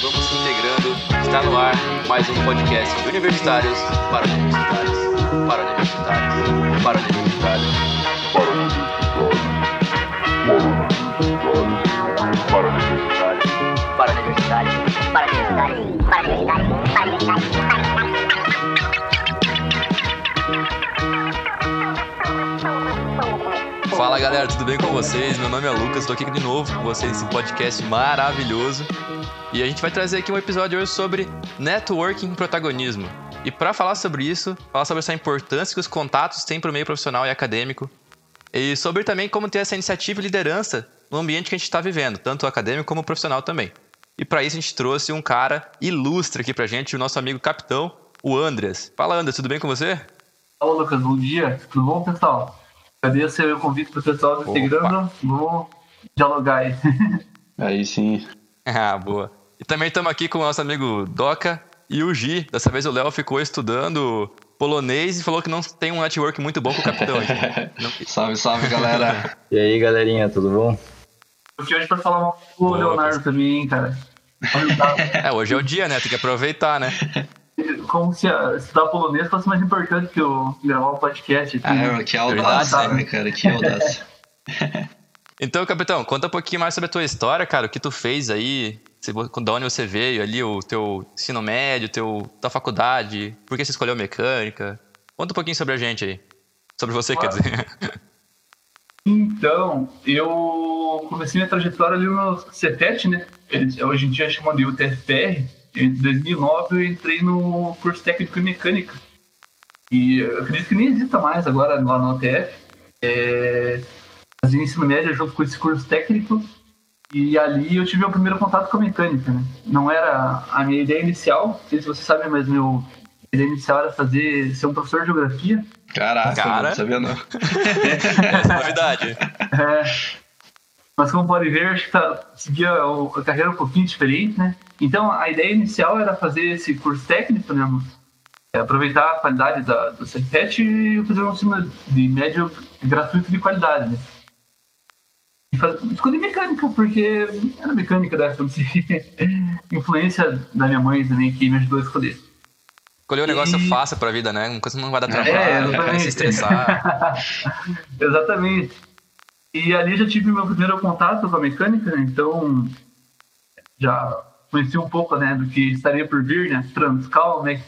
vamos se integrando. Está no ar mais um podcast de universitários para universitários, para universitários, para universitários, para universitários, para universitários, para universitários, para universitários, para universitários, para universitários. Fala galera, tudo bem com vocês? Meu nome é Lucas, estou aqui de novo com vocês nesse podcast maravilhoso. E a gente vai trazer aqui um episódio hoje sobre networking e protagonismo. E para falar sobre isso, falar sobre essa importância que os contatos têm para o meio profissional e acadêmico. E sobre também como ter essa iniciativa e liderança no ambiente que a gente está vivendo, tanto acadêmico como profissional também. E para isso a gente trouxe um cara ilustre aqui pra gente, o nosso amigo capitão, o Andreas. Fala, Andreas, tudo bem com você? Fala, Lucas, bom dia. Tudo bom, pessoal? Agradeço o convite para o pessoal do Instagram. Vamos dialogar aí. Aí sim. Ah, boa. E também estamos aqui com o nosso amigo Doca e o Gi. Dessa vez o Léo ficou estudando polonês e falou que não tem um network muito bom com o capitão aqui. Não... salve, salve, galera. e aí, galerinha, tudo bom? Eu aqui hoje para falar mal com o Leonardo também, hein, cara. é, hoje é o dia, né? Tem que aproveitar, né? como se estudar polonês fosse mais importante que o gravar o podcast. Aqui, ah, né? que audácia, né, cara? Que audácia. então, capitão, conta um pouquinho mais sobre a tua história, cara. O que tu fez aí, da onde você veio ali, o teu ensino médio, teu, tua faculdade, por que você escolheu mecânica. Conta um pouquinho sobre a gente aí. Sobre você, quer dizer. Então, eu comecei minha trajetória ali no CETET, né? Hoje em dia chamam de UTFPR em 2009 eu entrei no curso técnico em mecânica. E eu acredito que nem exista mais agora lá na UTF. É, fazia ensino médio junto com esse curso técnico e ali eu tive o primeiro contato com a mecânica. Né? Não era a minha ideia inicial, não sei se você sabe, mas meu ideia inicial era fazer ser um professor de geografia. Caraca, Cara. não sabia não. é novidade. É, mas como pode ver, acho que tá, seguia a carreira um pouquinho diferente, né? Então, a ideia inicial era fazer esse curso técnico, né? É aproveitar a qualidade da, do CEPET e fazer um ensino de médio gratuito de qualidade, né? Escolhi mecânica, porque era mecânica da época, influência da minha mãe também, que me ajudou a escolher. Escolher um negócio e... fácil pra vida, né? Uma coisa não vai dar trabalho, é, não vai se estressar. exatamente. E ali já tive meu primeiro contato com a mecânica, né? então já conheci um pouco né, do que estaria por vir, né? Transcal, né?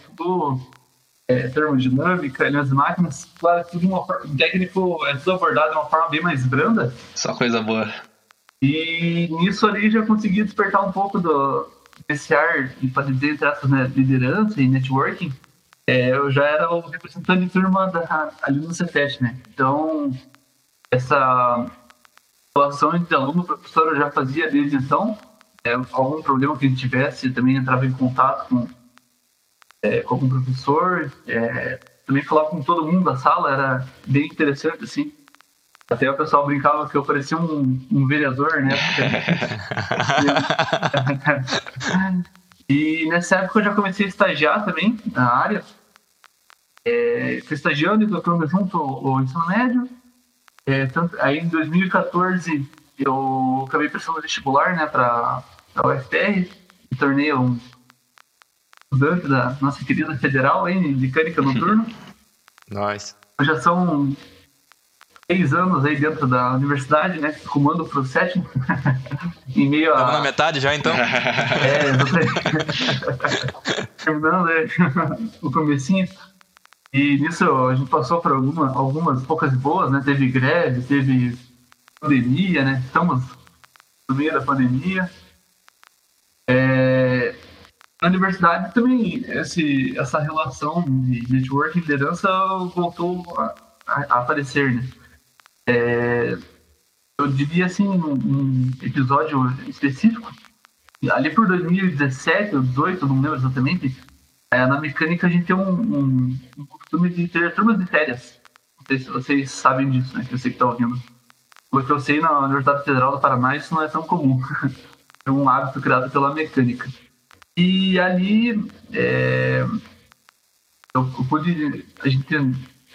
É, termodinâmica, as máquinas, claro, tudo uma forma, técnico é tudo abordado de uma forma bem mais branda. Só coisa boa. E nisso ali já consegui despertar um pouco do, desse ar, de fazer dizer, entre essas, né, liderança e networking. É, eu já era o representante de turma da, ali no Cefet, né? Então, essa relação entre aluno e professor eu já fazia desde então é, algum problema que a gente tivesse, também entrava em contato com, é, com algum professor, é, também falava com todo mundo da sala, era bem interessante, assim. Até o pessoal brincava que eu parecia um, um vereador, né? e nessa época eu já comecei a estagiar também na área. É, fui estagiando e tocando junto o ensino médio. É, tanto, aí em 2014 eu acabei prestando vestibular né, para a UFR, me tornei um estudante da nossa querida federal em mecânica noturna. Nós. Já são seis anos aí dentro da universidade, né? Comando pro sétimo. em meio a. Estamos na metade já então? é, Terminando né? o comecinho. E nisso a gente passou por alguma, algumas poucas boas, né? Teve greve, teve pandemia, né? Estamos no meio da pandemia. É, na universidade também esse, essa relação de network e liderança voltou a, a, aparecer, né? É, eu diria assim, um, um, episódio específico, ali por 2017 ou 2018, não lembro exatamente, é, na mecânica a gente tem um, um, um, costume de ter turmas de férias. Não sei se vocês sabem disso, né? Que eu sei que está ouvindo. Porque eu sei, na Universidade Federal do Paraná isso não é tão comum. é um hábito criado pela mecânica. E ali é, eu, eu pude. A gente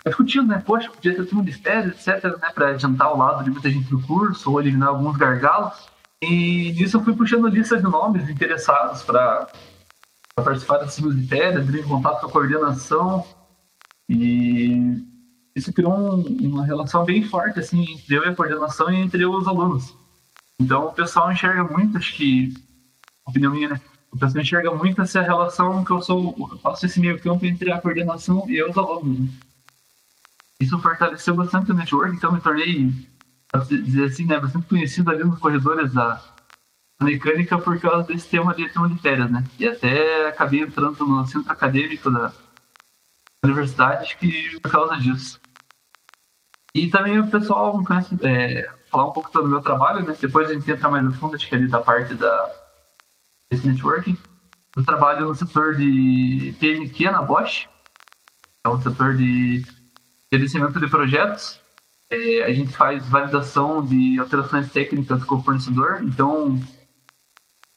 discutindo, né? Poxa, podia ter turma de férias, etc., né? Para adiantar o lado de muita gente no curso ou eliminar alguns gargalos. E nisso eu fui puxando lista de nomes interessados para participar dessas matérias, entrei em contato com a coordenação e isso criou um, uma relação bem forte assim entre eu e a coordenação e entre os alunos. Então o pessoal enxerga muito, acho que, opinião minha, né? O pessoal enxerga muito essa relação que eu sou, eu faço esse meio campo entre a coordenação e os alunos. Isso fortaleceu bastante o network, então me tornei, dizer assim, né, bastante conhecido ali nos corredores da mecânica por causa desse tema de tema de férias, né? E até acabei entrando no centro acadêmico da universidade, acho que por causa disso. E também o pessoal conhece, é, falar um pouco sobre o meu trabalho, né? Depois a gente entra mais no fundo, acho que ali da parte da desse networking. Eu trabalho no setor de PMQ na Bosch, é um setor de gerenciamento de projetos. É, a gente faz validação de alterações técnicas com o fornecedor, então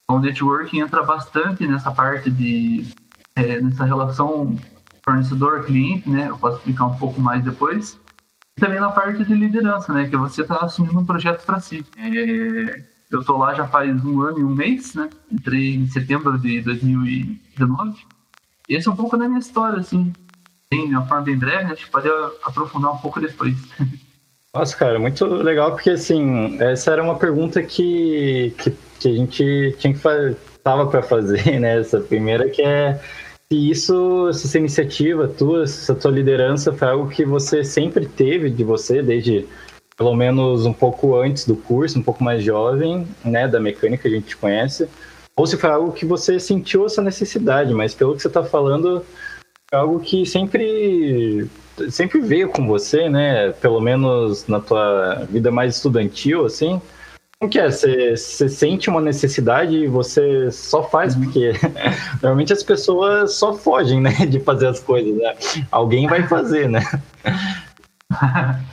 o networking entra bastante nessa parte de é, nessa relação fornecedor-cliente, né? Eu posso explicar um pouco mais depois também na parte de liderança, né? Que você está assumindo um projeto para si. É, eu estou lá já faz um ano e um mês, né? Entrei em setembro de 2019. E esse é um pouco da minha história, assim. Tem uma forma bem breve, a gente pode aprofundar um pouco depois. Nossa, cara, muito legal, porque assim, essa era uma pergunta que, que, que a gente tinha que fazer, tava para fazer, né? Essa primeira que é se isso, se essa iniciativa tua, essa tua liderança foi algo que você sempre teve de você, desde pelo menos um pouco antes do curso, um pouco mais jovem, né, da mecânica que a gente conhece, ou se foi algo que você sentiu essa necessidade, mas pelo que você está falando, é algo que sempre sempre veio com você, né, pelo menos na tua vida mais estudantil, assim, como que é? Você, você sente uma necessidade e você só faz, uhum. porque normalmente as pessoas só fogem, né, de fazer as coisas, né? Alguém vai fazer, né?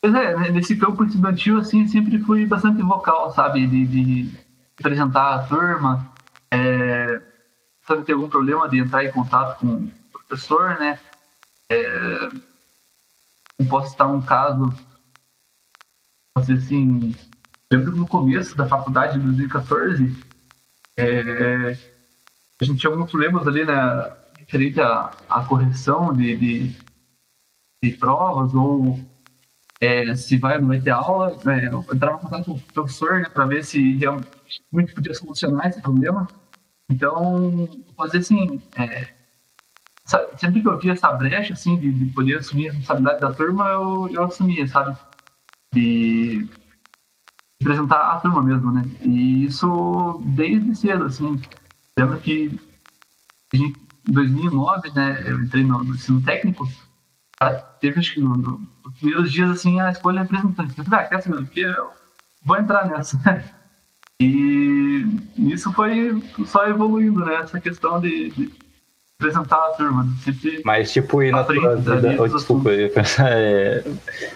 Pois é, né, nesse campo estudantil, assim, sempre fui bastante vocal, sabe? De, de apresentar a turma, é, sabe, ter algum problema de entrar em contato com o professor, né? É, não posso citar um caso assim, lembro no começo da faculdade de 2014, é, a gente tinha alguns problemas ali, né, referente à, à correção de, de, de, provas ou é, se vai ou não vai ter aula. É, eu entrava em contato com o professor né, para ver se realmente podia solucionar esse problema. Então, fazer assim, é, sempre que eu via essa brecha assim, de, de poder assumir a responsabilidade da turma, eu, eu assumia, sabe? de representar a turma mesmo, né? E isso desde cedo, assim. Lembro que em 2009, né, eu entrei no ensino técnico, teve, acho que no, no, nos primeiros dias, assim, a escolha representante. Eu falei, ah, quer saber, porque eu vou entrar nessa, E isso foi só evoluindo, né? Essa questão de, de apresentar a turma. Sempre Mas, tipo, e na tua vida. Oh, desculpa, eu pensar. É,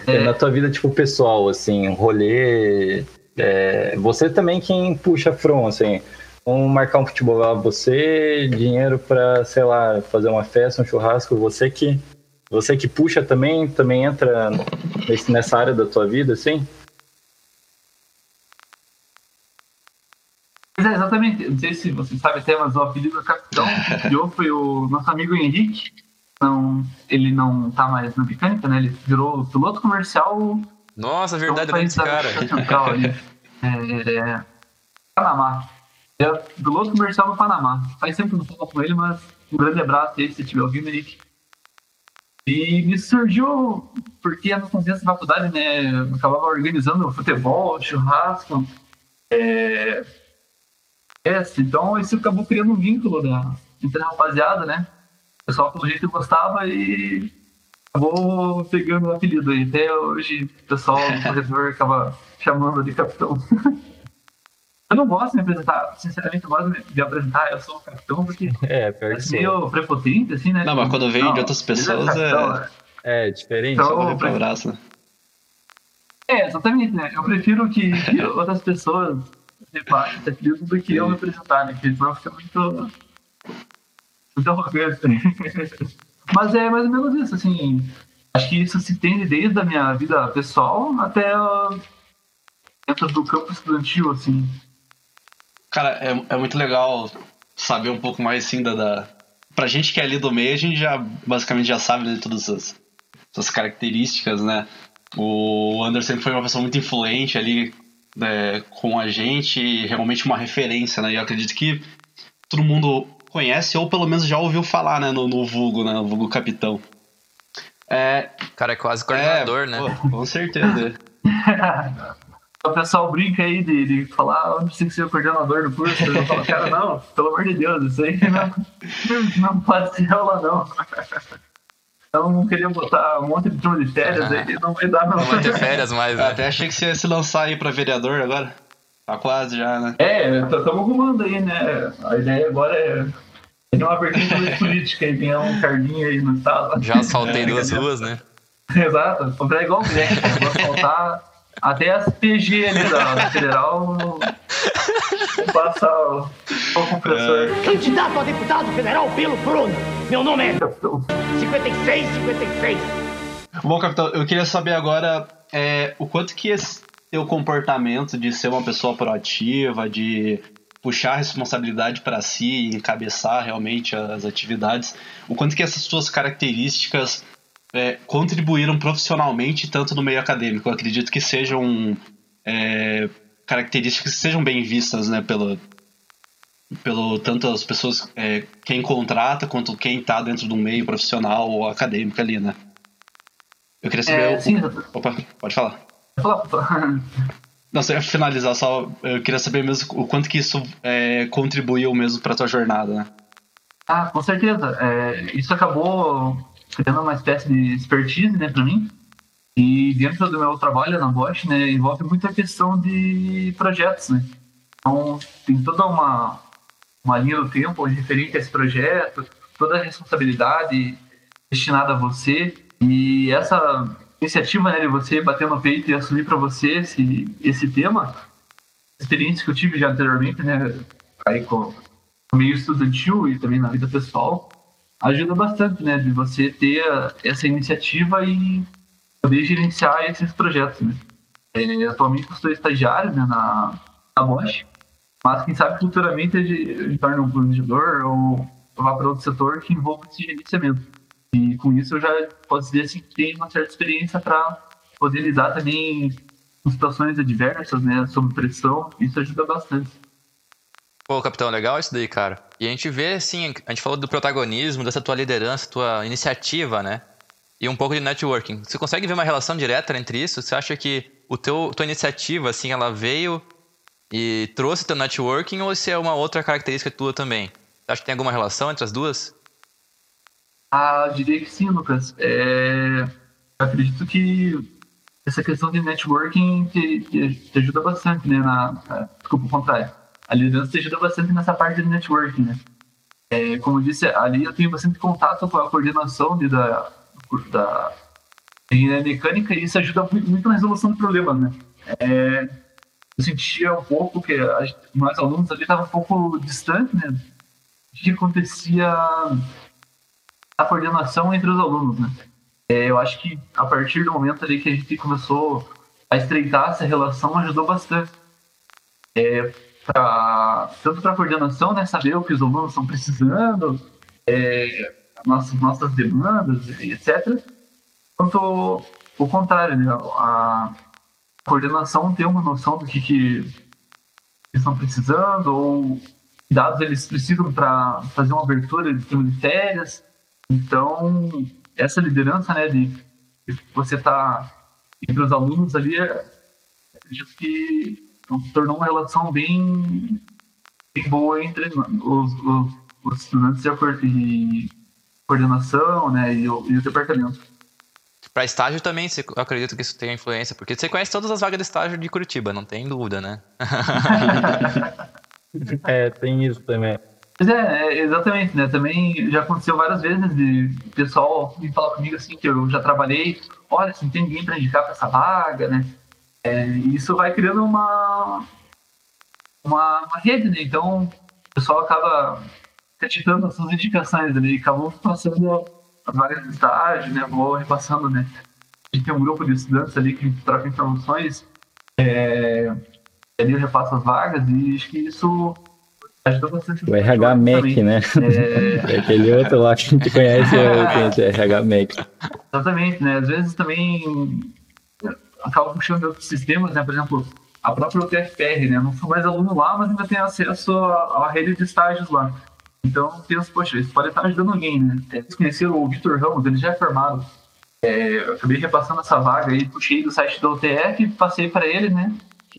é... Na tua vida, tipo, pessoal, assim, rolê. É, você também quem puxa front, assim. Vamos marcar um futebol lá, você, dinheiro para, sei lá, fazer uma festa, um churrasco, você que. Você que puxa também, também entra nesse, nessa área da tua vida, assim? Pois é, exatamente. Não sei se você sabe até, mas o apelido do capitão criou foi o nosso amigo Henrique. Não, ele não tá mais na mecânica, né? Ele virou piloto comercial. Nossa, verdade, é esse cara. Central, ali. É, é, Panamá. É piloto comercial no Panamá. Faz tempo que não falo com ele, mas um grande abraço aí, se estiver ouvindo, Henrique. E me surgiu, porque no contexto da faculdade, né, acabava organizando futebol, churrasco, é, essa. Então isso acabou criando um vínculo da, entre a rapaziada, né? O pessoal pelo jeito gostava e acabou pegando o apelido aí. Até hoje o pessoal do corredor acaba chamando de capitão. eu não gosto de me apresentar, sinceramente, eu gosto de me apresentar, eu sou o capitão, porque é, é meio prepotente, assim, né? Não, mas quando vem de outras pessoas é. Capitão, é... é... diferente. Então, Só pra abraço, né? É, exatamente, né? Eu prefiro que, que outras pessoas debate daquilo do que eu representar, né? Porque senão fica muito. muito arrogante. Mas é mais ou menos isso, assim. Acho que isso se tende desde a minha vida pessoal até dentro do campo estudantil, assim. Cara, é, é muito legal saber um pouco mais, assim, da, da... Pra gente que é ali do meio, a gente já, basicamente, já sabe de todas as, as características, né? O Anderson foi uma pessoa muito influente ali né, com a gente, realmente uma referência, né? E eu acredito que todo mundo conhece ou pelo menos já ouviu falar, né? No, no vulgo, né? No vulgo capitão. É, o cara é quase coordenador, é, né? Pô, com certeza. o pessoal brinca aí de, de falar, ah, não precisa ser o coordenador do curso. Eu falo, cara, não, pelo amor de Deus, isso aí não, não pode ser aula, não. Então não queria botar um monte de turma de férias Ah. aí, não vai dar, não. Não vai ter férias mais, Eu né? até achei que você ia se lançar aí pra vereador agora. Tá quase já, né? É, estamos arrumando aí, né? A ideia agora é ter uma vertente política e ganhar um carguinho aí no estado. Já asfaltei É, duas ruas, né? Exato, comprar igual o né? vou faltar até as PG ali da, da federal. Vou passar o, o compressor. Candidato a deputado federal pelo Bruno. Meu nome é 56, 56. Bom, capitão, eu queria saber agora é, o quanto que esse teu comportamento de ser uma pessoa proativa, de puxar a responsabilidade para si e encabeçar realmente as atividades, o quanto que essas tuas características é, contribuíram profissionalmente tanto no meio acadêmico. Eu acredito que sejam é, características que sejam bem vistas, né, pelo, pelo tanto as pessoas, é, quem contrata, quanto quem está dentro do meio profissional ou acadêmico ali, né? Eu queria saber. É, o- sim, Opa, pode falar. fala- Não, só ia finalizar, só eu queria saber mesmo o quanto que isso é, contribuiu mesmo pra tua jornada, né? Ah, com certeza. É, isso acabou criando uma espécie de expertise, né, para mim. E dentro do meu trabalho na Bosch, né, envolve muita questão de projetos, né. Então, tem toda uma, uma linha do tempo referente a esse projeto, toda a responsabilidade destinada a você. E essa iniciativa, né, de você bater no peito e assumir para você esse, esse tema, experiência que eu tive já anteriormente, né, aí com meio estudantil e também na vida pessoal, ajuda bastante, né, de você ter essa iniciativa e poder gerenciar esses projetos, né. É, atualmente eu sou estagiário, né, na, na Bosch, mas quem sabe futuramente eu me um planejador ou vá para outro setor que envolva esse gerenciamento. E com isso eu já posso dizer assim, que tenho uma certa experiência para poder lidar também com situações adversas, né, sob pressão, isso ajuda bastante. Pô, capitão, legal isso daí, cara. E a gente vê, assim, a gente falou do protagonismo, dessa tua liderança, tua iniciativa, né? E um pouco de networking. Você consegue ver uma relação direta entre isso? Você acha que o teu, tua iniciativa, assim, ela veio e trouxe teu networking ou se é uma outra característica tua também? Você acha que tem alguma relação entre as duas? Ah, eu diria que sim, Lucas. É, eu acredito que essa questão de networking te, te- ajuda bastante, né? Na- desculpa, o contrário. A liderança te ajuda bastante nessa parte de networking, né? É, como eu disse, ali eu tenho bastante contato com a coordenação de, da, da engenharia mecânica e isso ajuda muito, muito na resolução de problemas, né? É, eu sentia um pouco que nós alunos ali estavam um pouco distantes, né? O que acontecia a coordenação entre os alunos, né? É, eu acho que a partir do momento ali que a gente começou a estreitar essa relação ajudou bastante. É, pra, tanto para a coordenação, né, saber o que os alunos estão precisando, é, nossas, nossas demandas, e etc. Quanto o contrário, né, a coordenação ter uma noção do que, que eles estão precisando ou dados eles precisam para fazer uma abertura de férias. Então, essa liderança, né, de, de você estar entre os alunos ali, é, que se tornou uma relação bem, bem boa entre os, os, os estudantes e a coor- e coordenação, né, e o, e o departamento. Pra estágio também, você- eu acredito que isso tenha influência, porque você conhece todas as vagas de estágio de Curitiba, não tem dúvida, né? É, tem isso também. Pois é, é, exatamente, né? Também já aconteceu várias vezes de pessoal vir falar comigo assim que eu já trabalhei, olha, se não tem ninguém para indicar para essa vaga, né? É, e isso vai criando uma, uma, uma rede, né? Então o pessoal acaba acreditando nas suas indicações ali, acabam passando as vagas de estágio, né? Vou repassando, né? A gente tem um grupo de estudantes ali que troca informações É, ali eu repasso as vagas e acho que isso ajuda bastante. O RH Mac, também. né? É, É aquele outro lá que a gente conhece, é o RH Mac. Exatamente, né? Às vezes também acaba puxando outros sistemas, né? Por exemplo, a própria UTFPR, né? Não sou mais aluno lá, mas ainda tenho acesso à, à rede de estágios lá. Então, penso, poxa, isso pode estar ajudando alguém, né? Vocês conheceram o Vitor Ramos, ele já é formado. É, eu acabei repassando essa vaga aí, puxei do site da UTF passei para ele, né?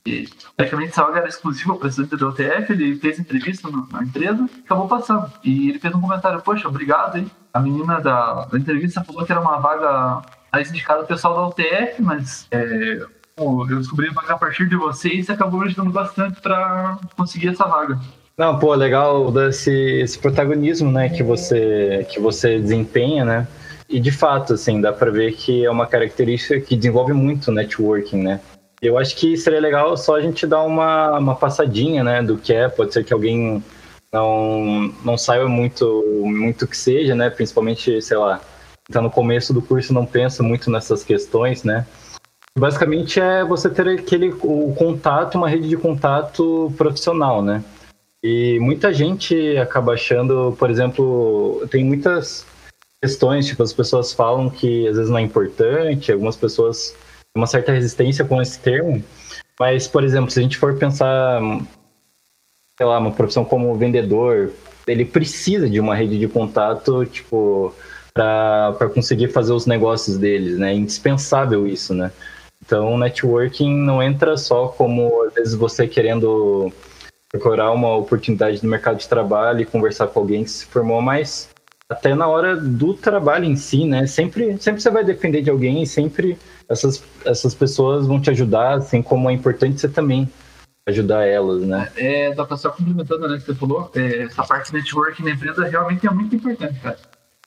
E, praticamente essa vaga era exclusiva para presidente da UTF, ele fez entrevista no- na empresa acabou passando. E ele fez um comentário, poxa, obrigado, hein? A menina da, da entrevista falou que era uma vaga mais indicada ao pessoal da UTF, mas é, pô, eu descobri a vaga a partir de vocês e acabou me ajudando bastante para conseguir essa vaga. Não, pô, legal desse esse protagonismo, né, que você que você desempenha, né? E de fato, assim, dá para ver que é uma característica que desenvolve muito o networking, né? Eu acho que seria legal só a gente dar uma, uma passadinha, né, do que é. Pode ser que alguém não, não saiba muito muito que seja, né? Principalmente, sei lá, tá no começo do curso não pensa muito nessas questões, né? Basicamente é você ter aquele o contato, uma rede de contato profissional, né? E muita gente acaba achando, por exemplo, tem muitas questões, tipo, as pessoas falam que às vezes não é importante, algumas pessoas têm uma certa resistência com esse termo, mas, por exemplo, se a gente for pensar, sei lá, uma profissão como vendedor, ele precisa de uma rede de contato, tipo, para conseguir fazer os negócios deles, né? É indispensável isso, né? Então, networking não entra só como, às vezes, você querendo procurar uma oportunidade no mercado de trabalho e conversar com alguém que se formou, mas até na hora do trabalho em si, né? Sempre, sempre você vai depender de alguém e sempre essas, essas pessoas vão te ajudar, assim como é importante você também ajudar elas, né? É, pra só complementando, né, que você falou, é, essa parte de networking na empresa realmente é muito importante, cara.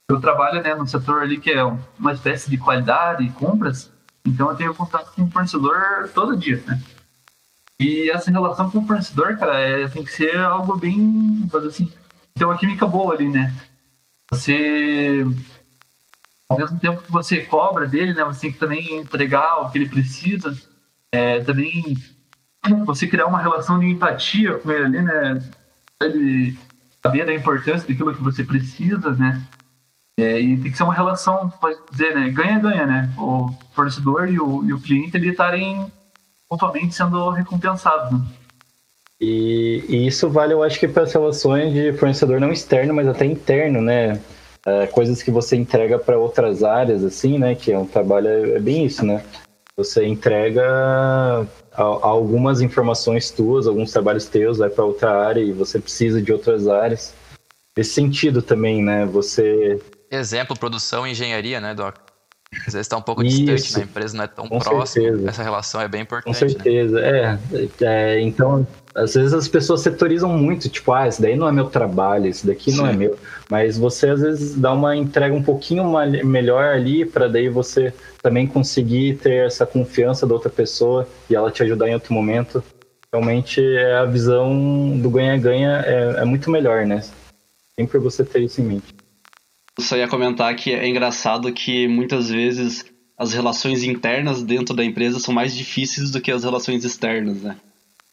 Eu trabalho, né, no setor ali que é uma espécie de qualidade e compras, então eu tenho contato com o fornecedor todo dia, né? E essa relação com o fornecedor, cara, é, tem que ser algo bem, assim, ter uma química boa ali, né? Você, ao mesmo tempo que você cobra dele, né, você tem que também entregar o que ele precisa, é, também você criar uma relação de empatia com ele ali, né? Ele saber da importância daquilo que você precisa, né? É, e tem que ser uma relação, pode dizer, né? Ganha-ganha, né? O fornecedor e o, e o cliente ali estarem mutuamente sendo recompensados, né? E, e isso vale, eu acho que para as relações de fornecedor não externo, mas até interno, né? É, coisas que você entrega para outras áreas, assim, né? Que é um trabalho, é bem isso, né? Você entrega algumas informações tuas, alguns trabalhos teus, vai para outra área e você precisa de outras áreas. Nesse sentido também, né? Você Exemplo, produção e engenharia, né, Doc? Às vezes está um pouco Isso. distante, né? A empresa não é tão Com próxima. certeza. Essa relação é bem Com importante, né? certeza, é, é. Então, às vezes as pessoas setorizam muito, tipo, ah, isso daí não é meu trabalho, isso daqui não é Sim. meu. Mas você às vezes dá uma entrega um pouquinho melhor ali, para daí você também conseguir ter essa confiança da outra pessoa e ela te ajudar em outro momento. Realmente é a visão do ganha-ganha é, é muito melhor, né? Sempre você ter isso em mente. Eu só ia comentar que é engraçado que muitas vezes as relações internas dentro da empresa são mais difíceis do que as relações externas, né?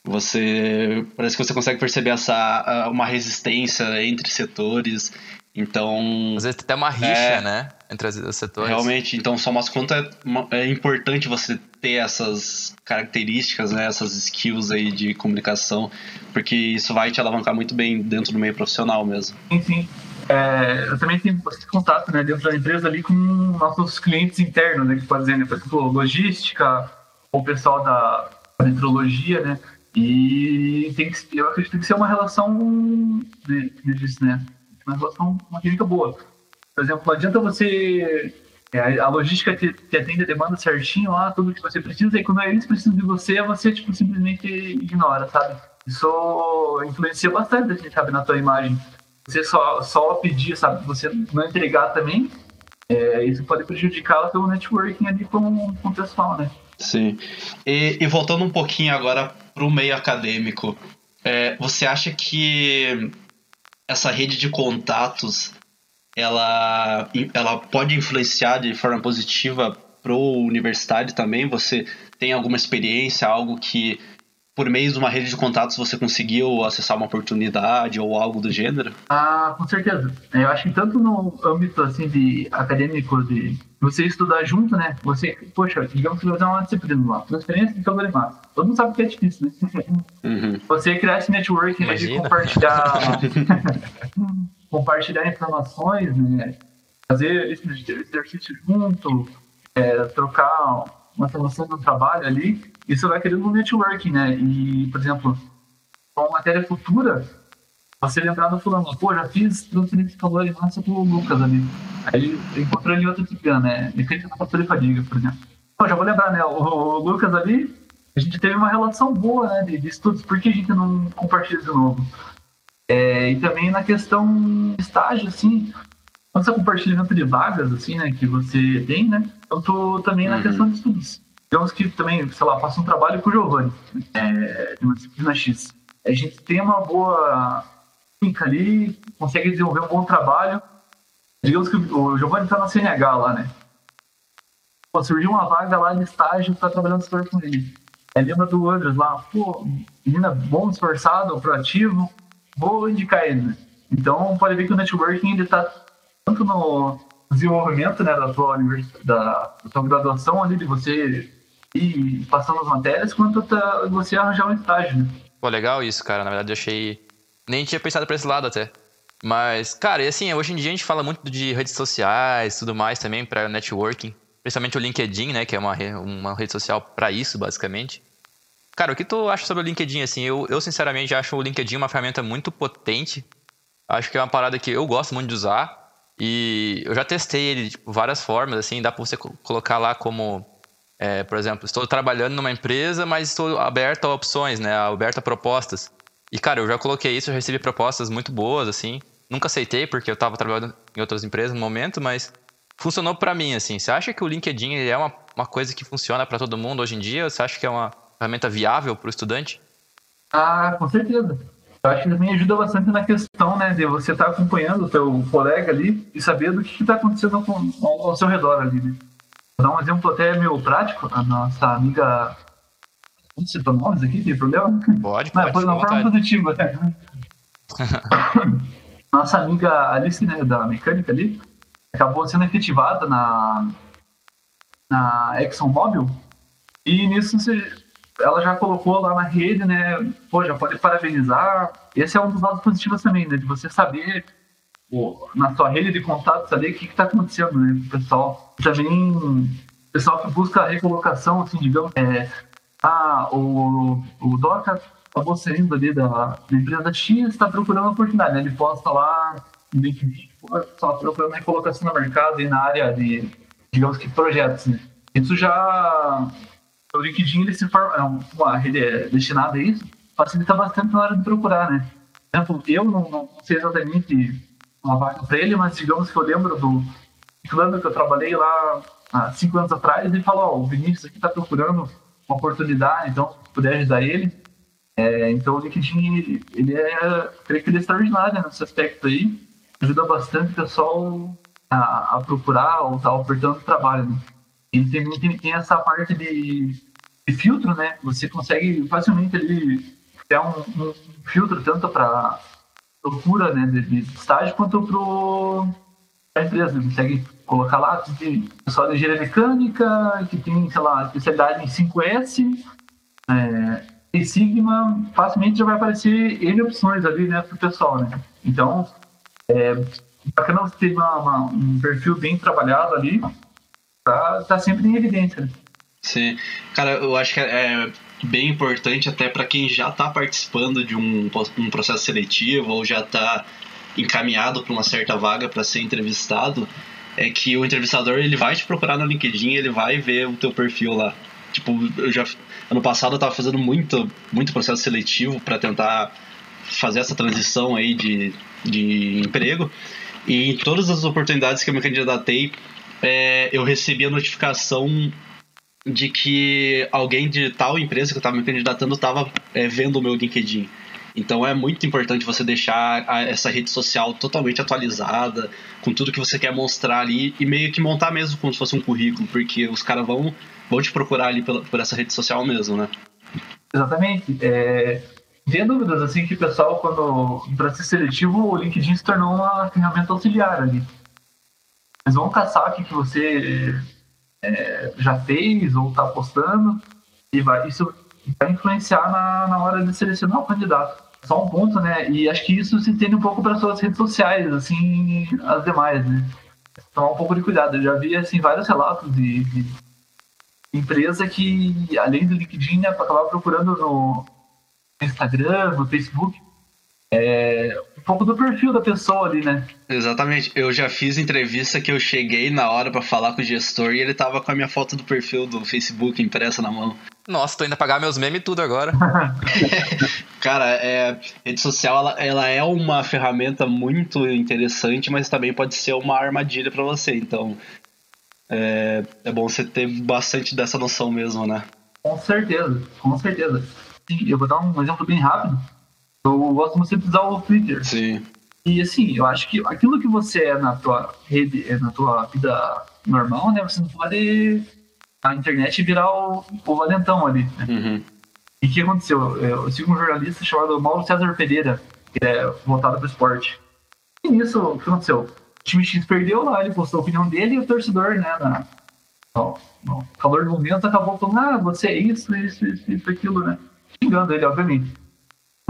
Você parece que você consegue perceber essa ah, uma resistência entre setores. Então, Às vezes tem até uma rixa, É. né? Entre as- os setores. realmente, então só mas quanto é, é importante você ter essas características, né, essas skills aí de comunicação, porque isso vai te alavancar muito bem dentro do meio profissional mesmo. Sim, sim. É, eu também tenho bastante contato né, dentro da empresa ali com nossos clientes internos, né? Que pode dizer, né, por exemplo, logística, ou o pessoal da metrologia, né? E tem que, eu acredito que tem que ser uma relação, de, como eu disse, né? Uma relação, uma química boa. Por exemplo, não adianta você. é, a logística te, te atende a demanda certinho lá, tudo que você precisa, e quando eles precisam de você, você tipo, simplesmente ignora, sabe? Isso influencia bastante, assim, sabe, na tua imagem você só, só pedir, sabe? Você não entregar também, é, isso pode prejudicar o teu networking ali com, com o pessoal, né? Sim. E, e voltando um pouquinho agora para o meio acadêmico, é, você acha que essa rede de contatos ela, ela pode influenciar de forma positiva pro universitário também? Você tem alguma experiência, algo que por meio de uma rede de contatos você conseguiu acessar uma oportunidade ou algo do gênero? Ah, com certeza. Eu acho que tanto no âmbito assim de acadêmico de você estudar junto, né? Você, poxa, digamos que você é uma disciplina lá, transferência de calor massa. Todo mundo sabe que é difícil, né? Uhum. Você criar esse networking de Imagina. compartilhar compartilhar informações, né? Fazer exercício junto, é, trocar uma informação do trabalho ali, isso vai criando um networking, né? E, por exemplo, com matéria futura, você lembrar do fulano, pô, já fiz transferência de calor e massa pro Lucas ali. Aí encontrou em outra disciplina, né? Mecânica da fatura e fadiga, por exemplo. Pô, já vou lembrar, né? O, o Lucas ali, a gente teve uma relação boa, né? De, de estudos, por que a gente não compartilha de novo? É, e também na questão de estágio, assim, quando você compartilha dentro de vagas, assim, né, que você tem, né, eu tô também na Uhum. questão de estudos. Digamos que também, sei lá, faço um trabalho com o Giovanni, é, de uma disciplina X. A gente tem uma boa química ali, consegue desenvolver um bom trabalho. Digamos que o Giovanni tá na CNH lá, né? Pô, surgiu uma vaga lá de estágio para trabalhando setor com ele. Aí lembra do Andres lá, pô, menina bom, esforçado, proativo, vou indicar ele? Então, pode ver que o networking ele tá tanto no desenvolvimento né, da tua da, da tua graduação ali, de você ir passando as matérias, quanto tá, você arranjar um estágio, né? Pô, legal isso, cara. Na verdade, eu achei. Nem tinha pensado pra esse lado até. Mas, cara, e assim, hoje em dia a gente fala muito de redes sociais tudo mais também pra networking. Principalmente o LinkedIn, né? Que é uma, uma rede social pra isso, basicamente. Cara, o que tu acha sobre o LinkedIn, assim? Eu, eu sinceramente acho o LinkedIn uma ferramenta muito potente. Acho que é uma parada que eu gosto muito de usar. E eu já testei ele de tipo, várias formas, assim. Dá pra você co- colocar lá como é, por exemplo, estou trabalhando numa empresa, mas estou aberto a opções, né? Aberto a propostas. E, cara, eu já coloquei isso, eu recebi propostas muito boas, assim. Nunca aceitei, porque eu estava trabalhando em outras empresas no momento, mas funcionou pra mim, assim. Você acha que o LinkedIn é uma, uma coisa que funciona pra todo mundo hoje em dia? Você acha que é uma ferramenta viável pro estudante? Ah, com certeza. Eu acho que também ajuda bastante na questão, né, de você estar acompanhando o teu colega ali e saber do que está acontecendo com, ao, seu redor ali, né. Vou dar um exemplo até meio prático, a nossa amiga... Vamos citar nomes aqui, tem problema? Pode, Não, pode, fica à na forma né? Nossa amiga Alice, né, da mecânica ali, acabou sendo efetivada na, na ExxonMobil e nisso você- ela já colocou lá na rede, né, pô, já pode parabenizar. Esse é um dos lados positivos também, né, de você saber pô, na sua rede de contatos saber o que está acontecendo, né, o pessoal. Também o pessoal que busca a recolocação, assim, digamos, é, ah, o, o Doca acabou saindo ali da, da empresa X, está procurando oportunidade, né? Ele posta lá no LinkedIn, só procurando recolocação no mercado e na área de, digamos que, projetos, né? Isso já... O LinkedIn, ele se forma, é uma rede é destinada a isso, facilita bastante na hora de procurar, né? Por exemplo, eu não, não sei exatamente uma vaga para ele, mas digamos que eu lembro do fulano que eu trabalhei lá há cinco anos atrás, ele falou, ó, o Vinícius aqui está procurando uma oportunidade, então se puder ajudar ele. É, então o LinkedIn, ele, é, creio que ele é extraordinário nesse aspecto aí, ajuda bastante o pessoal a, a procurar ou tá ofertando trabalho, né? E também tem, tem essa parte de, de filtro, né? Você consegue facilmente ali criar um, um filtro tanto para procura né, de, de estágio quanto para a empresa. Você consegue colocar lá de pessoal de engenharia mecânica, que tem, sei lá, especialidade em 5S, é, e Sigma, facilmente já vai aparecer N opções ali, né, pro pessoal, né? Então, é bacana você ter uma, uma- um perfil bem trabalhado ali, pra tá sempre em evidência. né? Sim. Cara, eu acho que é bem importante até para quem já está participando de um, um processo seletivo ou já está encaminhado para uma certa vaga para ser entrevistado, é que o entrevistador ele vai te procurar no LinkedIn, ele vai ver o teu perfil lá. Tipo, eu já ano passado eu estava fazendo muito muito processo seletivo para tentar fazer essa transição aí de, de emprego e em todas as oportunidades que eu me candidatei, é, eu recebi a notificação de que alguém de tal empresa que eu estava me candidatando estava vendo o meu LinkedIn. Então é muito importante você deixar a, essa rede social totalmente atualizada, com tudo que você quer mostrar ali e meio que montar mesmo como se fosse um currículo, porque os caras vão, vão te procurar ali por, por essa rede social mesmo, né? Exatamente. É, tem dúvidas, assim, que o pessoal, quando para ser seletivo, o LinkedIn se tornou uma ferramenta auxiliar ali. Eles vão caçar o que, que você é, já fez ou está postando e vai, isso vai influenciar na, na hora de selecionar o candidato. Só um ponto, né? E acho que isso se tende um pouco para suas redes sociais, assim, as demais, né? Tomar um pouco de cuidado. Eu já vi, assim, vários relatos de, de empresa que, além do LinkedIn, né, acabar procurando no Instagram, no Facebook, é, um pouco do perfil da pessoa ali, né? Exatamente. Eu já fiz entrevista que eu cheguei na hora para falar com o gestor e ele tava com a minha foto do perfil do Facebook impressa na mão. Nossa, tô indo pagar meus memes tudo agora. Cara, é, rede social ela, ela, é uma ferramenta muito interessante, mas também pode ser uma armadilha para você. Então, é, é bom você ter bastante dessa noção mesmo, né? Com certeza, com certeza. Sim, eu vou dar um exemplo bem rápido. Eu gosto muito de usar o Twitter. Sim. E assim, eu acho que aquilo que você é na tua rede, é na tua vida normal, né? Você não pode na internet virar o, o valentão ali. Né? Uhum. E o que aconteceu? Eu sigo um jornalista chamado Mauro César Pereira, que é voltado para o esporte. E nisso, o que aconteceu? O time X perdeu lá, ele postou a opinião dele e o torcedor, né, na, no, no calor do momento, acabou falando, ah, você é isso, isso, isso, isso, aquilo, né? Xingando ele, obviamente.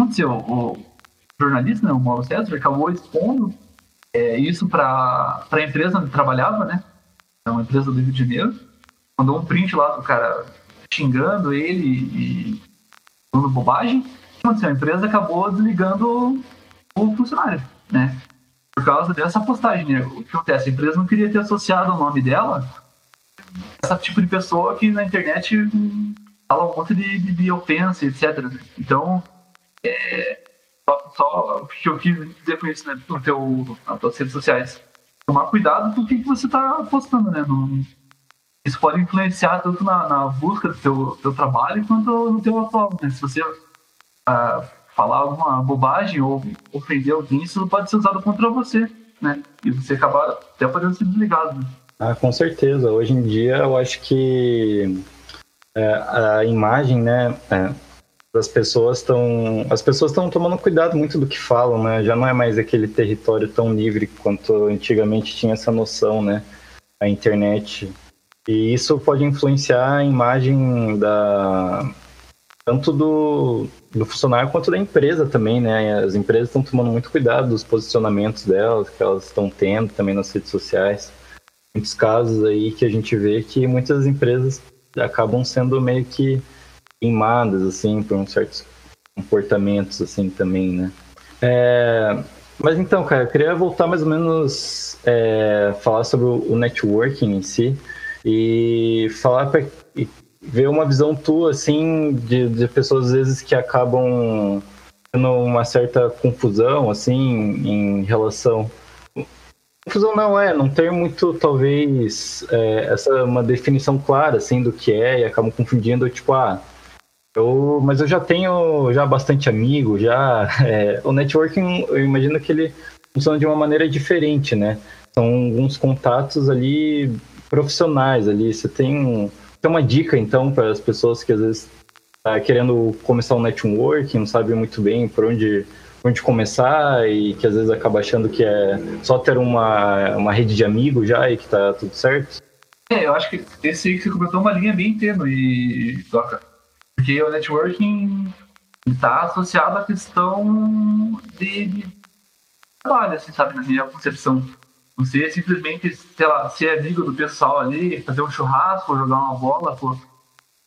Aconteceu? O jornalista, né, o Mauro César, acabou expondo é, isso para a empresa onde trabalhava, né? É uma empresa do Rio de Janeiro. Mandou um print lá do cara xingando ele e falando bobagem. O que aconteceu? A empresa acabou desligando o funcionário, né? Por causa dessa postagem, né? O que acontece? A empresa não queria ter associado o nome dela essa tipo de pessoa que na internet fala um monte de, de, de ofensa, etc. Então, é, só, só, o que eu quis dizer com isso, né, no teu, nas tuas redes sociais. Tomar cuidado com o que, você está postando, né? No, isso pode influenciar tanto na, na busca do teu, teu, trabalho quanto no teu atual, né? Se você uh, falar alguma bobagem ou ofender alguém, isso pode ser usado contra você, né? E você acabar até podendo ser desligado. Né? Ah, com certeza. Hoje em dia eu acho que é, a imagem, né, é, das pessoas estão as pessoas estão tomando cuidado muito do que falam, né? Já não é mais aquele território tão livre quanto antigamente tinha essa noção, né? A internet e isso pode influenciar a imagem da tanto do, do funcionário quanto da empresa também, né? As empresas estão tomando muito cuidado dos posicionamentos delas, que elas estão tendo também nas redes sociais. Muitos casos aí que a gente vê que muitas empresas acabam sendo meio que queimadas, assim, por uns certos comportamentos, assim, também, né? É, mas então, cara, eu queria voltar mais ou menos é, falar sobre o networking em si e falar para ver uma visão tua, assim, de, de pessoas às vezes que acabam tendo uma certa confusão, assim, em relação confusão não é, não tem muito, talvez, é, essa uma definição clara, assim, do que é, e acabam confundindo, tipo, ah, eu, mas eu já tenho já bastante amigo, já, é, o networking, eu imagino que ele funciona de uma maneira diferente, né, são alguns contatos ali profissionais ali, você tem, tem uma dica, então, para as pessoas que às vezes tá querendo começar um networking, não sabe muito bem por onde onde começar e que às vezes acaba achando que é só ter uma, uma rede de amigos já e que tá tudo certo? É, eu acho que esse que comentou é uma linha bem tênue, Toca. Porque o networking está associado à questão de, de trabalho, assim, sabe, na minha concepção. Você simplesmente, sei lá, ser amigo do pessoal ali, fazer um churrasco, jogar uma bola com o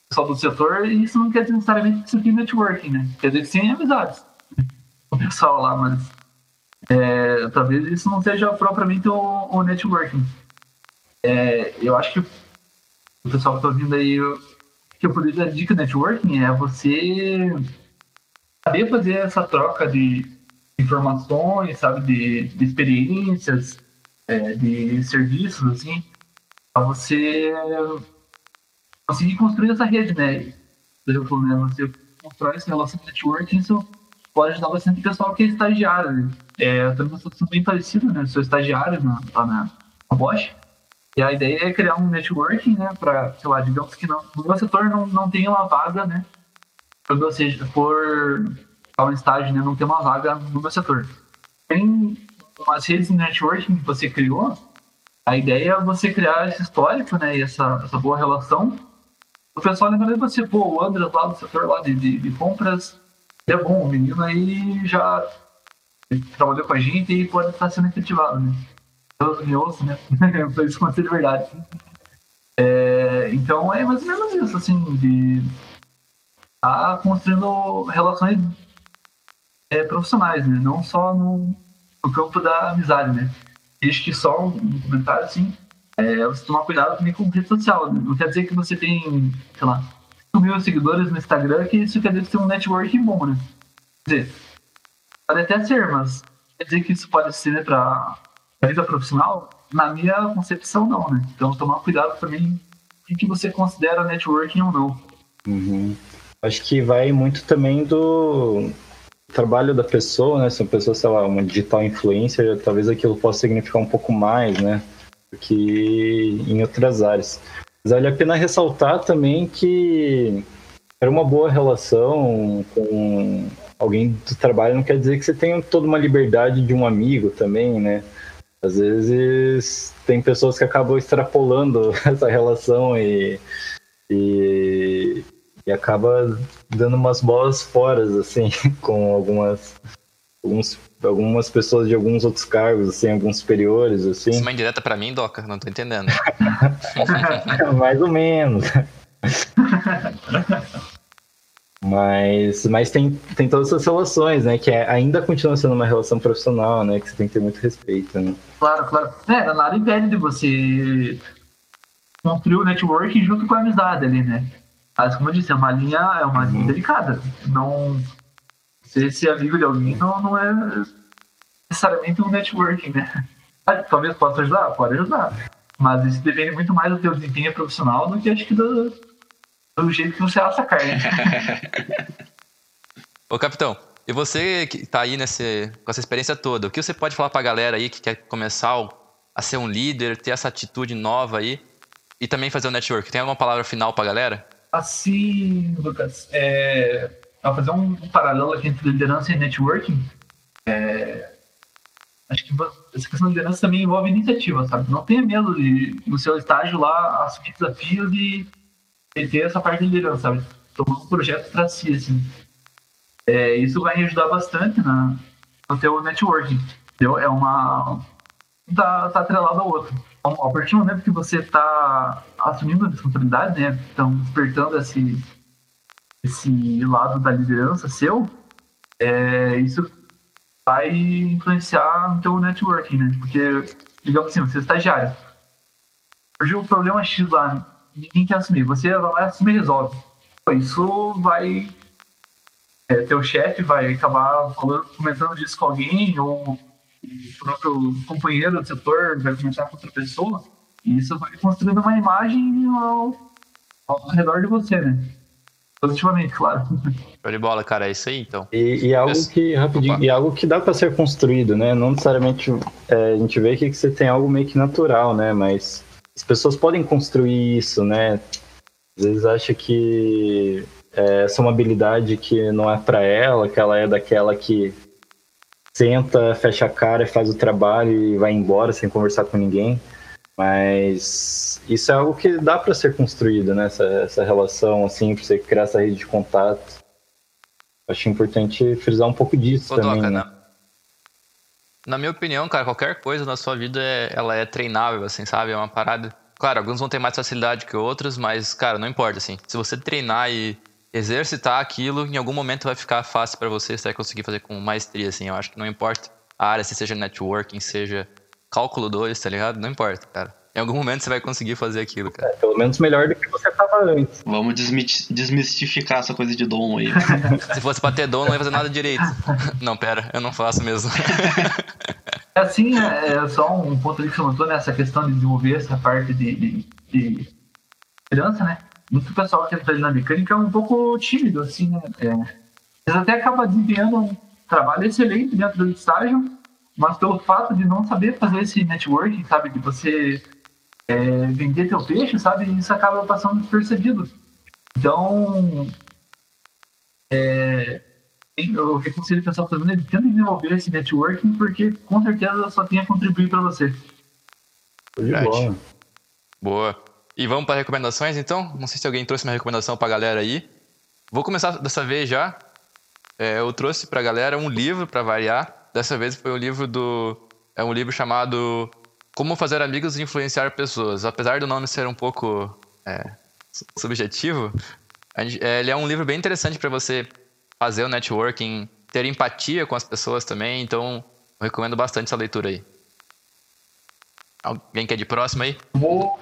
pessoal do setor, e isso não quer dizer necessariamente que você tem networking, né? Quer dizer que você tem amizades o pessoal lá, mas é, talvez isso não seja propriamente o, o networking. É, eu acho que o pessoal que está ouvindo aí, que eu poderia dar dica networking é você saber fazer essa troca de informações, sabe, de, de experiências, é, de serviços, assim, para você conseguir construir essa rede, né? Por exemplo, né, você constrói essa relação de networking, isso pode ajudar bastante o pessoal que é estagiário. Né? É, eu tenho uma situação bem parecida, né? Sou estagiário na, lá na, na Bosch. E a ideia é criar um networking, né? Para, sei lá, digamos que não, no meu setor não, não tem uma vaga, né? Quando você for a um estágio, né? Não tem uma vaga no meu setor. Tem umas redes de networking que você criou. A ideia é você criar esse histórico, né? E essa, essa boa relação. O pessoal lembra de você, pô, o André lá do setor lá de, de, de compras, é bom, o menino aí já trabalhou com a gente e pode estar sendo efetivado, né? Eu me ouço, né? Pra isso acontecer de verdade. É, então é mais ou menos isso, assim, de estar tá construindo relações é, profissionais, né? Não só no, no, campo da amizade, né? Acho que só um comentário, assim, é você tomar cuidado também com rede social. Né? Não quer dizer que você tem, sei lá, 5 mil seguidores no Instagram, que isso quer dizer que você tem um networking bom, né? Quer dizer, pode até ser, mas quer dizer que isso pode ser para a vida profissional? Na minha concepção, não, né? Então, tomar cuidado também o que você considera networking ou não. Uhum. Acho que vai muito também do trabalho da pessoa, né? Se uma pessoa, sei lá, uma digital influencer, talvez aquilo possa significar um pouco mais, né? Do que em outras áreas. Mas vale a pena ressaltar também que era uma boa relação com alguém do trabalho não quer dizer que você tenha toda uma liberdade de um amigo também, né? Às vezes tem pessoas que acabam extrapolando essa relação e, e, e acaba dando umas bolas fora, assim, com algumas, alguns, algumas pessoas de alguns outros cargos, assim, alguns superiores, assim. Isso é uma indireta pra mim, Doca? Não tô entendendo. Mais ou menos. Mas, mas tem, tem todas essas relações, né? Que é, ainda continua sendo uma relação profissional, né? Que você tem que ter muito respeito, né? Claro, claro. É, nada impede de você construir o networking junto com a amizade ali, né? Mas, como eu disse, é uma linha, é uma linha uhum. delicada. Não... Ser, ser amigo de alguém não, não é necessariamente um networking, né? Talvez possa ajudar, pode ajudar. Mas isso depende muito mais do teu desempenho profissional do que acho que do, do jeito que você assa a carne. Ô, capitão, e você que tá aí nesse, com essa experiência toda, o que você pode falar pra galera aí que quer começar a ser um líder, ter essa atitude nova aí e também fazer o network? Tem alguma palavra final pra galera? Assim, Lucas, é, fazer um, um, paralelo aqui entre liderança e networking, é, acho que essa questão de liderança também envolve iniciativa, sabe? Não tenha medo de, no seu estágio lá, assumir desafio de ter essa parte de liderança, sabe? Tomar um projeto para si, assim. É, isso vai ajudar bastante na, no teu networking, entendeu? É uma... Tá, tá atrelado ao outro. A partir do momento que você tá assumindo a responsabilidade, né? Então, despertando esse, esse lado da liderança seu, é, isso vai influenciar no teu networking, né? Porque, digamos assim, você é estagiário. Surgiu um problema X lá, ninguém quer assumir. Você vai lá, assume e resolve. Isso vai. É, teu chefe vai acabar falando, comentando disso com alguém, ou o próprio companheiro do setor vai comentar com outra pessoa, e isso vai construindo uma imagem ao, ao redor de você, né? Positivamente, claro. Show de bola, cara, é isso aí então. E, e algo que, rapidinho, e algo que dá para ser construído, né? Não necessariamente é, a gente vê que você tem algo meio que natural, né? Mas as pessoas podem construir isso, né? Às vezes acha que é, essa é uma habilidade que não é para ela, que ela é daquela que senta, fecha a cara e faz o trabalho e vai embora sem conversar com ninguém. Mas isso é algo que dá para ser construído, né? Essa, essa relação, assim, para você criar essa rede de contato. Acho importante frisar um pouco disso Ô, também. Né? Na minha opinião, cara, qualquer coisa na sua vida é, ela é treinável, assim, sabe? É uma parada. Claro, alguns vão ter mais facilidade que outros, mas, cara, não importa, assim. Se você treinar e exercitar aquilo, em algum momento vai ficar fácil para você, você vai conseguir fazer com maestria, assim. Eu acho que não importa a área, se seja networking, seja cálculo 2, tá ligado? Não importa, cara. Em algum momento você vai conseguir fazer aquilo, cara. É, pelo menos melhor do que você estava antes. Vamos desmistificar essa coisa de dom aí. Se fosse pra ter dom, não ia fazer nada direito. Não, pera, eu não faço mesmo. É assim, é, é só um ponto ali que você notou nessa questão de desenvolver essa parte de, de, de criança, né? Muito pessoal que entra na mecânica é um pouco tímido, assim, né? É, eles até acabam desempenhando trabalho excelente dentro do estágio, mas pelo fato de não saber fazer esse networking, sabe, de você é, vender teu peixe, sabe, isso acaba passando despercebido. Então, é, eu reconselho o pessoal fazendo, ele tenta desenvolver esse networking, porque com certeza só tem a contribuir para você. De boa. Boa. E vamos para recomendações então? Não sei se alguém trouxe uma recomendação para a galera aí. Vou começar dessa vez já. É, eu trouxe para a galera um livro para variar. Dessa vez foi um livro do. É um livro chamado Como Fazer Amigos e Influenciar Pessoas. Apesar do nome ser um pouco é, subjetivo, é, ele é um livro bem interessante para você fazer o networking, ter empatia com as pessoas também. Então, recomendo bastante essa leitura aí. Alguém quer de próximo aí? Vou,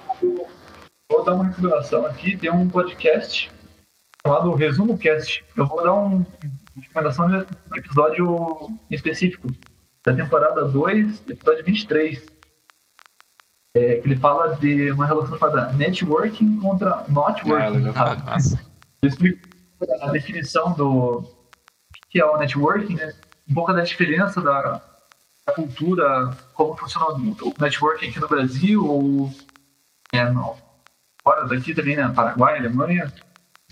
vou dar uma recomendação aqui. Tem um podcast chamado Resumo Cast. Eu vou dar um, uma recomendação de episódio específico da temporada 2, episódio 23. É, ele fala de uma relação chamada networking contra not working. Ah, Eu explico a definição do que é o networking, né? um pouco da diferença da, da cultura, como funciona o networking aqui no Brasil ou é, no, fora daqui também, né? Paraguai, Alemanha.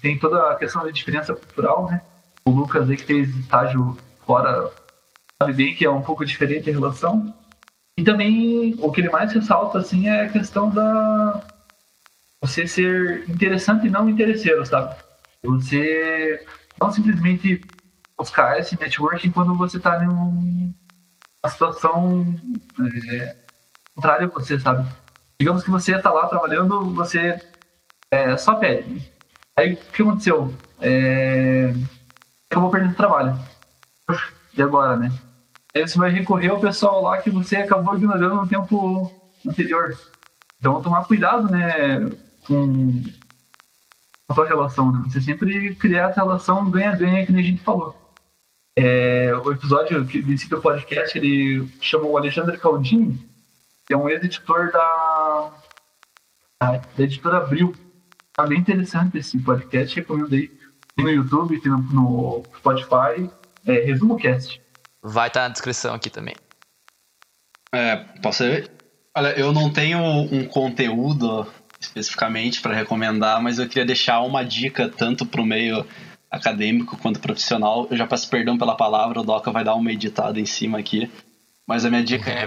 Tem toda a questão da diferença cultural, né? O Lucas aí que fez estágio fora sabe bem que é um pouco diferente a relação. E também o que ele mais ressalta assim é a questão da você ser interessante e não interesseiro, sabe? Você não simplesmente buscar esse networking quando você está em um, uma situação é, contrária a você, sabe? Digamos que você está lá trabalhando, você é, só pede. Aí o que aconteceu? É, eu vou perder o trabalho. E agora, né? Aí você vai recorrer ao pessoal lá que você acabou ignorando no tempo anterior. Então tomar cuidado, né, com a sua relação, né? Você sempre criar essa relação ganha-ganha que nem a gente falou. É, o episódio que desse do podcast, ele chamou o Alexandre Caldini, que é um ex-editor da, da editora Abril. Tá bem interessante esse podcast, recomendo aí. Tem no YouTube, tem no, no Spotify, é, Resumo Cast. Vai estar na descrição aqui também. É, posso ver? Olha, eu não tenho um conteúdo especificamente para recomendar, mas eu queria deixar uma dica tanto para o meio acadêmico quanto profissional. Eu já peço perdão pela palavra, o Doca vai dar uma editada em cima aqui. Mas a minha dica é.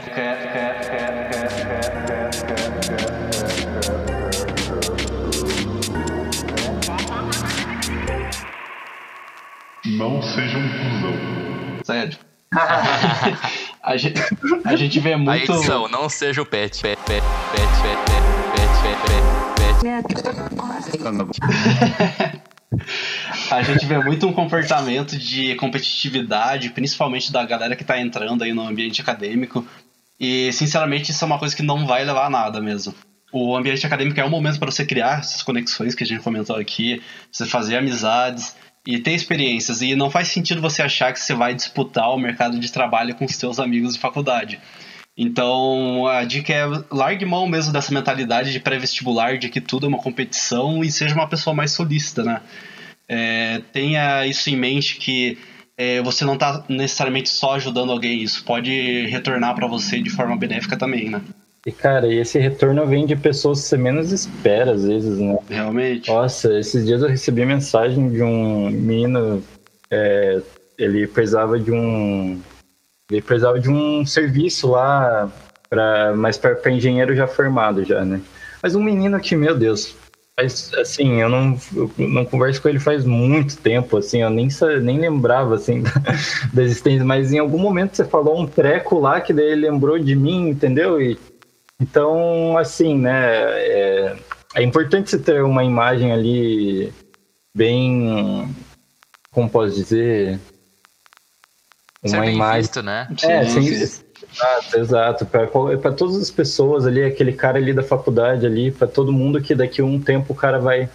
Não seja um cuzão. Sério a, gente, a gente vê muito. A edição, não seja o pet, pet, pet, pet, pet, pet, pet, pet. a gente vê muito um comportamento de competitividade, principalmente da galera que está entrando aí no ambiente acadêmico. E, sinceramente, isso é uma coisa que não vai levar a nada mesmo. O ambiente acadêmico é um momento para você criar essas conexões que a gente comentou aqui, você fazer amizades, e ter experiências. E não faz sentido você achar que você vai disputar o mercado de trabalho com os seus amigos de faculdade. Então, a dica é largue mão mesmo dessa mentalidade de pré-vestibular, de que tudo é uma competição e seja uma pessoa mais solista, né? É, tenha isso em mente que é, você não está necessariamente só ajudando alguém, isso pode retornar para você de forma benéfica também, né? E, cara, esse retorno vem de pessoas que você menos espera, às vezes, né? Realmente. Nossa, esses dias eu recebi mensagem de um menino, é, ele precisava de um. Ele precisava de um serviço lá, pra, mas para engenheiro já formado já, né? Mas um menino que, meu Deus, faz, assim, eu não, eu não converso com ele faz muito tempo, assim, eu nem, nem lembrava, assim, da, da existência, mas em algum momento você falou um treco lá que daí ele lembrou de mim, entendeu? E, então, assim, né, é, é importante você ter uma imagem ali bem, como posso dizer, uma imagem visto, né? é, Sim, sim, exato, exato. Para todas as pessoas ali, aquele cara ali da faculdade ali, para todo mundo que daqui a um tempo o cara vai.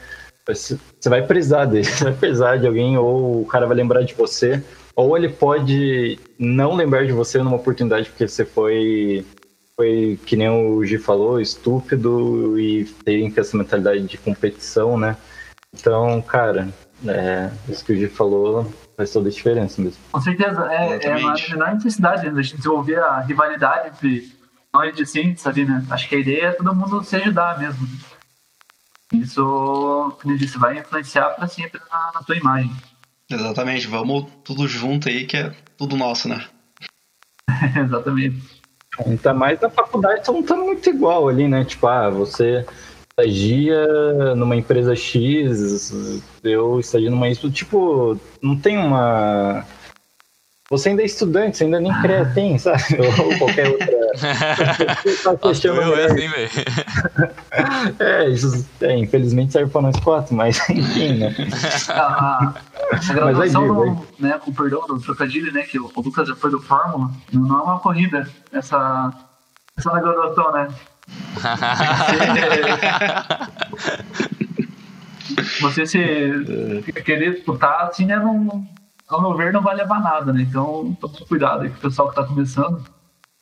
Você vai precisar dele, você vai precisar de alguém, ou o cara vai lembrar de você, ou ele pode não lembrar de você numa oportunidade porque você foi, foi que nem o Gi falou, estúpido e tem essa mentalidade de competição, né? Então, cara, é, isso que o Gi falou faz toda a diferença mesmo. Com certeza, é, é uma menor necessidade né, da gente desenvolver a rivalidade entre nós discentes ali, né? Acho que a ideia é todo mundo se ajudar mesmo. Isso, como eu disse, vai influenciar pra sempre na, na tua imagem. Exatamente, vamos tudo junto aí que é tudo nosso, né? Exatamente. Ainda mais na faculdade, todo mundo tá muito igual ali, né? Tipo, ah, você estagia numa empresa X, eu estagio numa Y. Tipo, não tem uma. Você ainda é estudante, você ainda nem CREA tem, sabe? Ou qualquer outra. Tá Nossa, eu melhor. essa, hein, velho? É, isso, é, infelizmente serve pra nós quatro, mas enfim, né? A, a graduação, digo, né, com perdão do trocadilho, né, que o, o Lucas já foi do Fórmula, não é uma corrida, essa, essa graduação, né? Você se querer disputar, assim, né, não, ao meu ver, não vai levar nada, né? Então, tome cuidado aí com o pessoal que tá começando.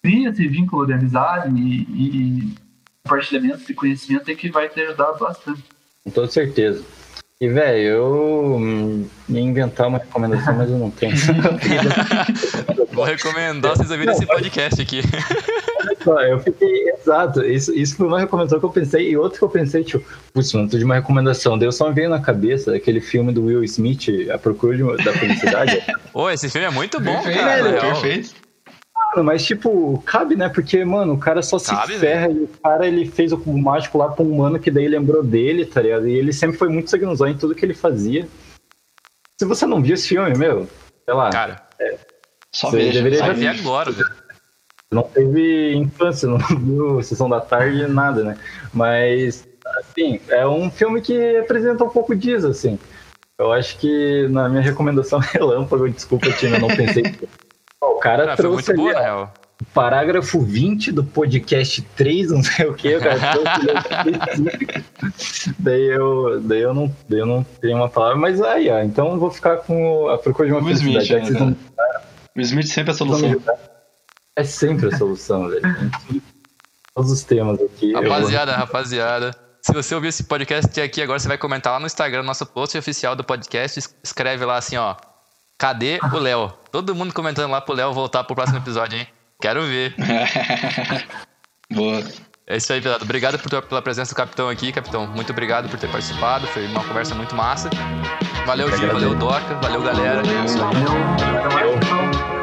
Cria esse vínculo de amizade e, e compartilhamento de conhecimento é que vai te ajudar bastante. Com toda certeza. E, velho, eu hum, ia inventar uma recomendação, mas eu não tenho. Vou recomendar vocês ouvirem esse podcast aqui. Eu fiquei. Exato, isso, isso foi uma recomendação que eu pensei, e outra que eu pensei, tipo, putz, mano, tô de uma recomendação. Daí eu só me veio na cabeça aquele filme do Will Smith, A Procura de da Felicidade. Ô, esse filme é muito bom, perfeito, cara. real. perfeito. Mano, mas, tipo, cabe, né? Porque, mano, o cara só se Cabe, ferra e o cara ele fez o cubo mágico lá pra um mano que daí lembrou dele, tá ligado? E ele sempre foi muito sanguinozão em tudo que ele fazia. Se você não viu esse filme, meu, sei lá, Cara, Só Você veja. deveria só ver agora, velho. não teve infância, não viu Sessão da Tarde, nada, né? Mas, assim, é um filme que apresenta um pouco disso, assim. Eu acho que na minha recomendação relâmpago, desculpa, Tina, eu não pensei. O cara Cara, foi trouxe muito ali, boa, real. parágrafo 20 do podcast 3, não sei o que, o cara trouxe daí eu, daí eu não, daí eu não tenho uma palavra, mas aí, ó, então eu vou ficar com a procura de uma Smith, felicidade. que né, não O Smith sempre é a solução. É sempre a solução, velho. Todos os temas aqui. eu vou- Rapaziada, rapaziada. Se você ouvir esse podcast aqui agora, você vai comentar lá no Instagram, nosso post oficial do podcast. es- Escreve lá assim, ó. Cadê o Léo? Todo mundo comentando lá pro Léo voltar pro próximo episódio, hein? Quero ver. Boa. É isso aí, pesado. Obrigado por- pela presença do capitão aqui, capitão. Muito obrigado por ter participado. Foi uma conversa muito massa. Valeu, Eu Gil. Valeu. Doca. Valeu, galera. Valeu, até mais.